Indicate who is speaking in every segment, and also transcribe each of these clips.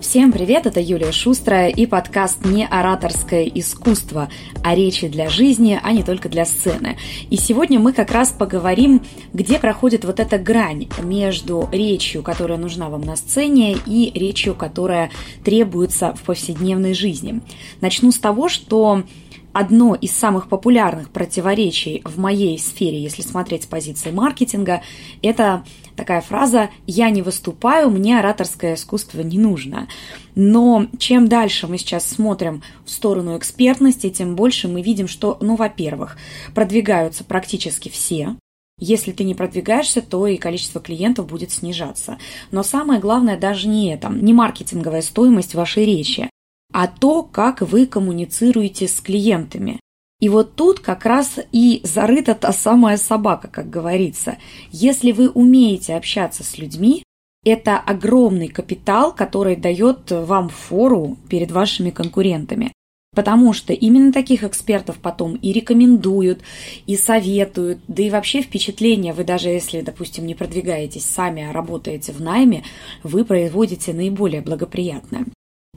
Speaker 1: Всем привет, это Юлия Шустрая и подкаст «Не ораторское искусство», а речи для жизни, а не только для сцены. И сегодня мы как раз поговорим, где проходит вот эта грань между речью, которая нужна вам на сцене, и речью, которая требуется в повседневной жизни. Начну с того, что одно из самых популярных противоречий в моей сфере, если смотреть с позиции маркетинга, это такая фраза «я не выступаю, мне ораторское искусство не нужно». Но чем дальше мы сейчас смотрим в сторону экспертности, тем больше мы видим, что, ну, во-первых, продвигаются практически все, если ты не продвигаешься, то и количество клиентов будет снижаться. Но самое главное даже не это, не маркетинговая стоимость вашей речи, а то, как вы коммуницируете с клиентами. И вот тут как раз и зарыта та самая собака, как говорится. Если вы умеете общаться с людьми, это огромный капитал, который дает вам фору перед вашими конкурентами. Потому что именно таких экспертов потом и рекомендуют, и советуют, да и вообще впечатление, вы даже если, допустим, не продвигаетесь сами, а работаете в найме, вы производите наиболее благоприятное.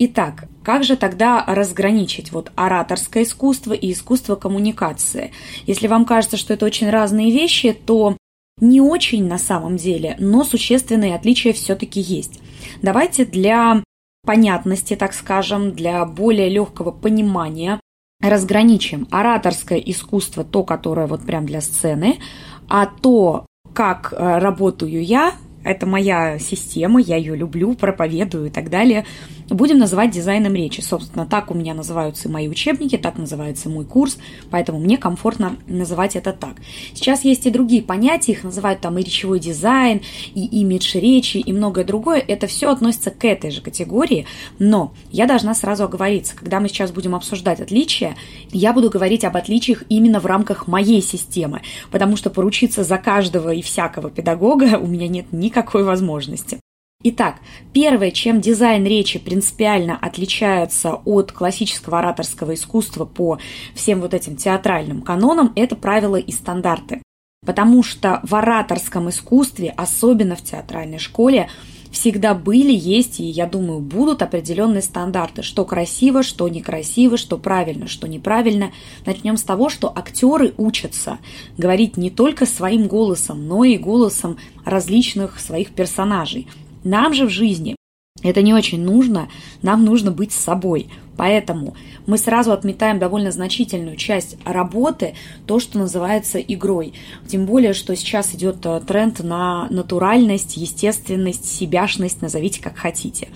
Speaker 1: Итак, как же тогда разграничить вот ораторское искусство и искусство коммуникации? Если вам кажется, что это очень разные вещи, то не очень на самом деле, но существенные отличия все-таки есть. Давайте для понятности, так скажем, для более легкого понимания разграничим ораторское искусство, то, которое вот прям для сцены, а то, как э, работаю я, это моя система, я ее люблю, проповедую и так далее. Будем называть дизайном речи. Собственно, так у меня называются мои учебники, так называется мой курс, поэтому мне комфортно называть это так. Сейчас есть и другие понятия, их называют там и речевой дизайн, и имидж речи, и многое другое. Это все относится к этой же категории, но я должна сразу оговориться. Когда мы сейчас будем обсуждать отличия, я буду говорить об отличиях именно в рамках моей системы, потому что поручиться за каждого и всякого педагога у меня нет никакой возможности. Итак, первое, чем дизайн речи принципиально отличается от классического ораторского искусства по всем вот этим театральным канонам, это правила и стандарты. Потому что в ораторском искусстве, особенно в театральной школе, всегда были, есть и, я думаю, будут определенные стандарты, что красиво, что некрасиво, что правильно, что неправильно. Начнем с того, что актеры учатся говорить не только своим голосом, но и голосом различных своих персонажей. Нам же в жизни это не очень нужно, нам нужно быть собой. Поэтому мы сразу отметаем довольно значительную часть работы, то, что называется игрой. Тем более, что сейчас идет э, тренд на натуральность, естественность, себяшность, назовите как хотите.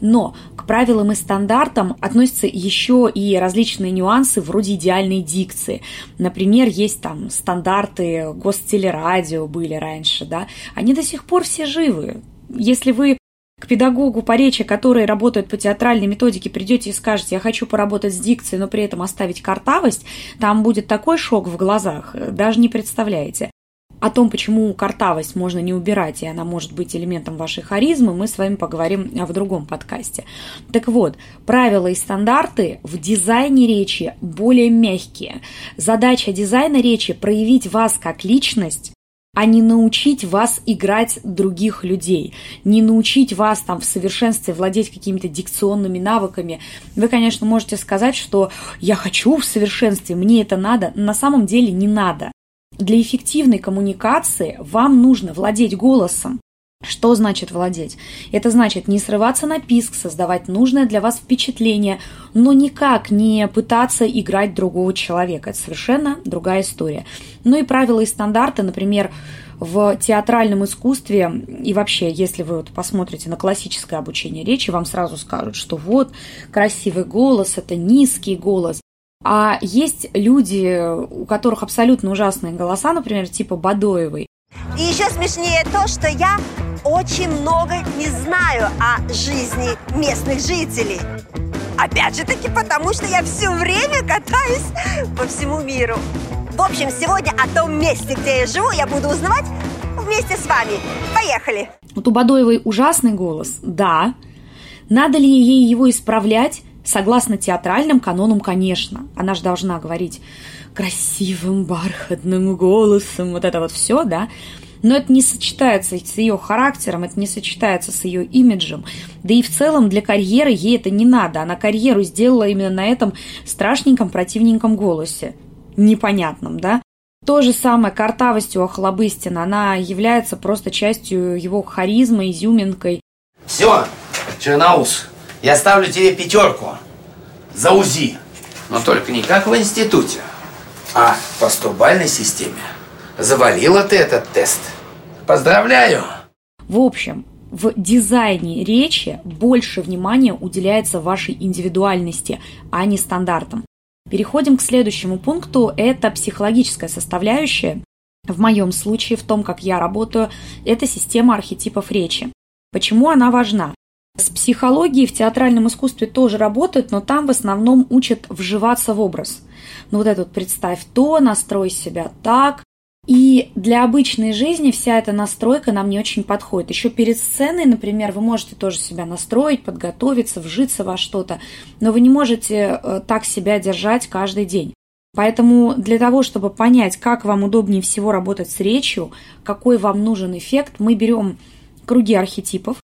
Speaker 1: Но к правилам и стандартам относятся еще и различные нюансы вроде идеальной дикции. Например, есть там стандарты гостелерадио были раньше, да, они до сих пор все живы. Если вы к педагогу по речи, который работает по театральной методике, придете и скажете, я хочу поработать с дикцией, но при этом оставить картавость, там будет такой шок в глазах, даже не представляете. О том, почему картавость можно не убирать, и она может быть элементом вашей харизмы, мы с вами поговорим в другом подкасте. Так вот, правила и стандарты в дизайне речи более мягкие. Задача дизайна речи – проявить вас как личность, а не научить вас играть других людей, не научить вас там в совершенстве владеть какими-то дикционными навыками. Вы, конечно, можете сказать, что я хочу в совершенстве, мне это надо, на самом деле не надо. Для эффективной коммуникации вам нужно владеть голосом, что значит владеть? Это значит не срываться на писк, создавать нужное для вас впечатление, но никак не пытаться играть другого человека. Это совершенно другая история. Ну и правила и стандарты, например, в театральном искусстве и вообще, если вы вот посмотрите на классическое обучение речи, вам сразу скажут, что вот красивый голос – это низкий голос. А есть люди, у которых абсолютно ужасные голоса, например, типа Бадоевой.
Speaker 2: И еще смешнее то, что я очень много не знаю о жизни местных жителей. Опять же таки потому, что я все время катаюсь по всему миру. В общем, сегодня о том месте, где я живу, я буду узнавать вместе с вами. Поехали!
Speaker 1: Вот у Бадоевой ужасный голос, да. Надо ли ей его исправлять? Согласно театральным канонам, конечно. Она же должна говорить красивым бархатным голосом, вот это вот все, да. Но это не сочетается с ее характером, это не сочетается с ее имиджем. Да и в целом для карьеры ей это не надо. Она карьеру сделала именно на этом страшненьком, противненьком голосе. Непонятном, да? То же самое картавостью Охлобыстина. Она является просто частью его харизмы, изюминкой.
Speaker 3: Все, Черноус, я ставлю тебе пятерку за УЗИ. Но только не как в институте, а по стурбальной системе. Завалила ты этот тест. Поздравляю!
Speaker 1: В общем, в дизайне речи больше внимания уделяется вашей индивидуальности, а не стандартам. Переходим к следующему пункту. Это психологическая составляющая. В моем случае, в том, как я работаю, это система архетипов речи. Почему она важна? С психологией в театральном искусстве тоже работают, но там в основном учат вживаться в образ. Ну вот этот представь то, настрой себя так, и для обычной жизни вся эта настройка нам не очень подходит. Еще перед сценой, например, вы можете тоже себя настроить, подготовиться, вжиться во что-то, но вы не можете э, так себя держать каждый день. Поэтому для того, чтобы понять, как вам удобнее всего работать с речью, какой вам нужен эффект, мы берем круги архетипов,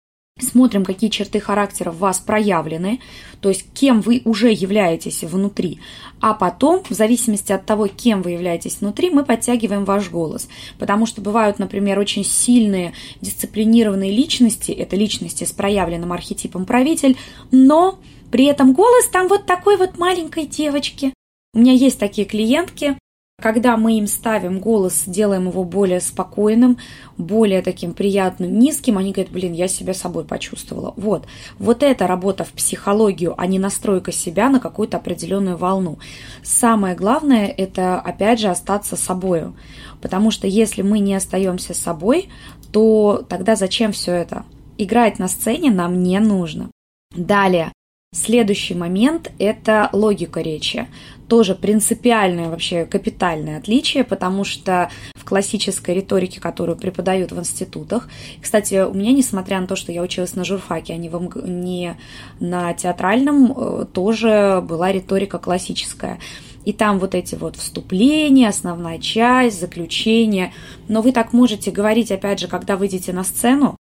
Speaker 1: смотрим, какие черты характера в вас проявлены, то есть кем вы уже являетесь внутри, а потом, в зависимости от того, кем вы являетесь внутри, мы подтягиваем ваш голос, потому что бывают, например, очень сильные дисциплинированные личности, это личности с проявленным архетипом правитель, но при этом голос там вот такой вот маленькой девочки. У меня есть такие клиентки, когда мы им ставим голос, делаем его более спокойным, более таким приятным, низким, они говорят, блин, я себя собой почувствовала. Вот. Вот это работа в психологию, а не настройка себя на какую-то определенную волну. Самое главное – это, опять же, остаться собой. Потому что если мы не остаемся собой, то тогда зачем все это? Играть на сцене нам не нужно. Далее, Следующий момент – это логика речи. Тоже принципиальное, вообще капитальное отличие, потому что в классической риторике, которую преподают в институтах, кстати, у меня, несмотря на то, что я училась на журфаке, а не, в, не на театральном, э, тоже была риторика классическая. И там вот эти вот вступления, основная часть, заключение. Но вы так можете говорить, опять же, когда выйдете на сцену,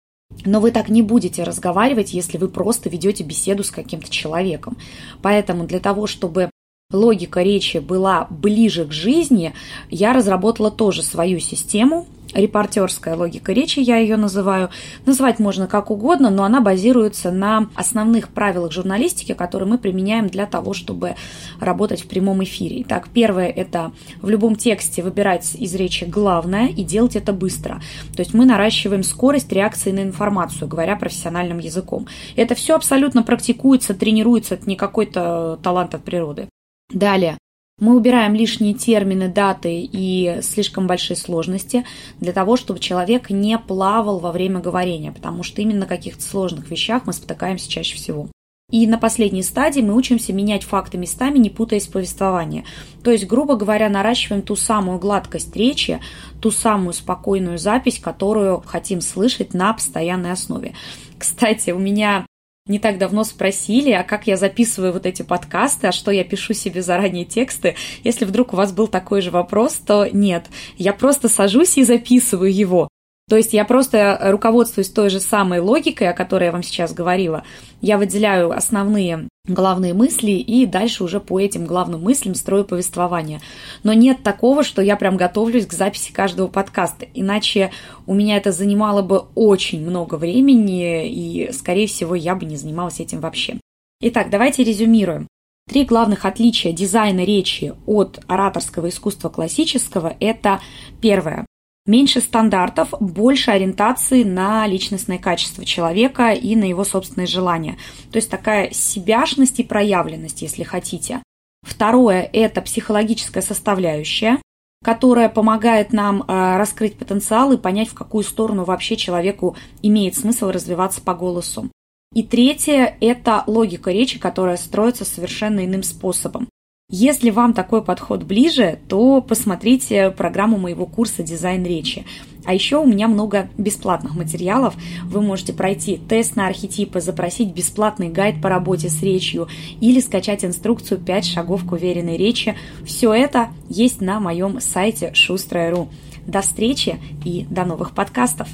Speaker 1: но вы так не будете разговаривать, если вы просто ведете беседу с каким-то человеком. Поэтому для того, чтобы логика речи была ближе к жизни, я разработала тоже свою систему, репортерская логика речи, я ее называю. Называть можно как угодно, но она базируется на основных правилах журналистики, которые мы применяем для того, чтобы работать в прямом эфире. Итак, первое – это в любом тексте выбирать из речи главное и делать это быстро. То есть мы наращиваем скорость реакции на информацию, говоря профессиональным языком. Это все абсолютно практикуется, тренируется, это не какой-то талант от природы. Далее. Мы убираем лишние термины, даты и слишком большие сложности для того, чтобы человек не плавал во время говорения, потому что именно на каких-то сложных вещах мы спотыкаемся чаще всего. И на последней стадии мы учимся менять факты местами, не путаясь в повествовании. То есть, грубо говоря, наращиваем ту самую гладкость речи, ту самую спокойную запись, которую хотим слышать на постоянной основе. Кстати, у меня не так давно спросили, а как я записываю вот эти подкасты, а что я пишу себе заранее тексты. Если вдруг у вас был такой же вопрос, то нет. Я просто сажусь и записываю его. То есть я просто руководствуюсь той же самой логикой, о которой я вам сейчас говорила. Я выделяю основные главные мысли и дальше уже по этим главным мыслям строю повествование. Но нет такого, что я прям готовлюсь к записи каждого подкаста, иначе у меня это занимало бы очень много времени, и, скорее всего, я бы не занималась этим вообще. Итак, давайте резюмируем. Три главных отличия дизайна речи от ораторского искусства классического – это первое Меньше стандартов, больше ориентации на личностное качество человека и на его собственные желания. То есть такая себяшность и проявленность, если хотите. Второе – это психологическая составляющая, которая помогает нам э, раскрыть потенциал и понять, в какую сторону вообще человеку имеет смысл развиваться по голосу. И третье – это логика речи, которая строится совершенно иным способом. Если вам такой подход ближе, то посмотрите программу моего курса «Дизайн речи». А еще у меня много бесплатных материалов. Вы можете пройти тест на архетипы, запросить бесплатный гайд по работе с речью или скачать инструкцию «5 шагов к уверенной речи». Все это есть на моем сайте шустрая.ру. До встречи и до новых подкастов!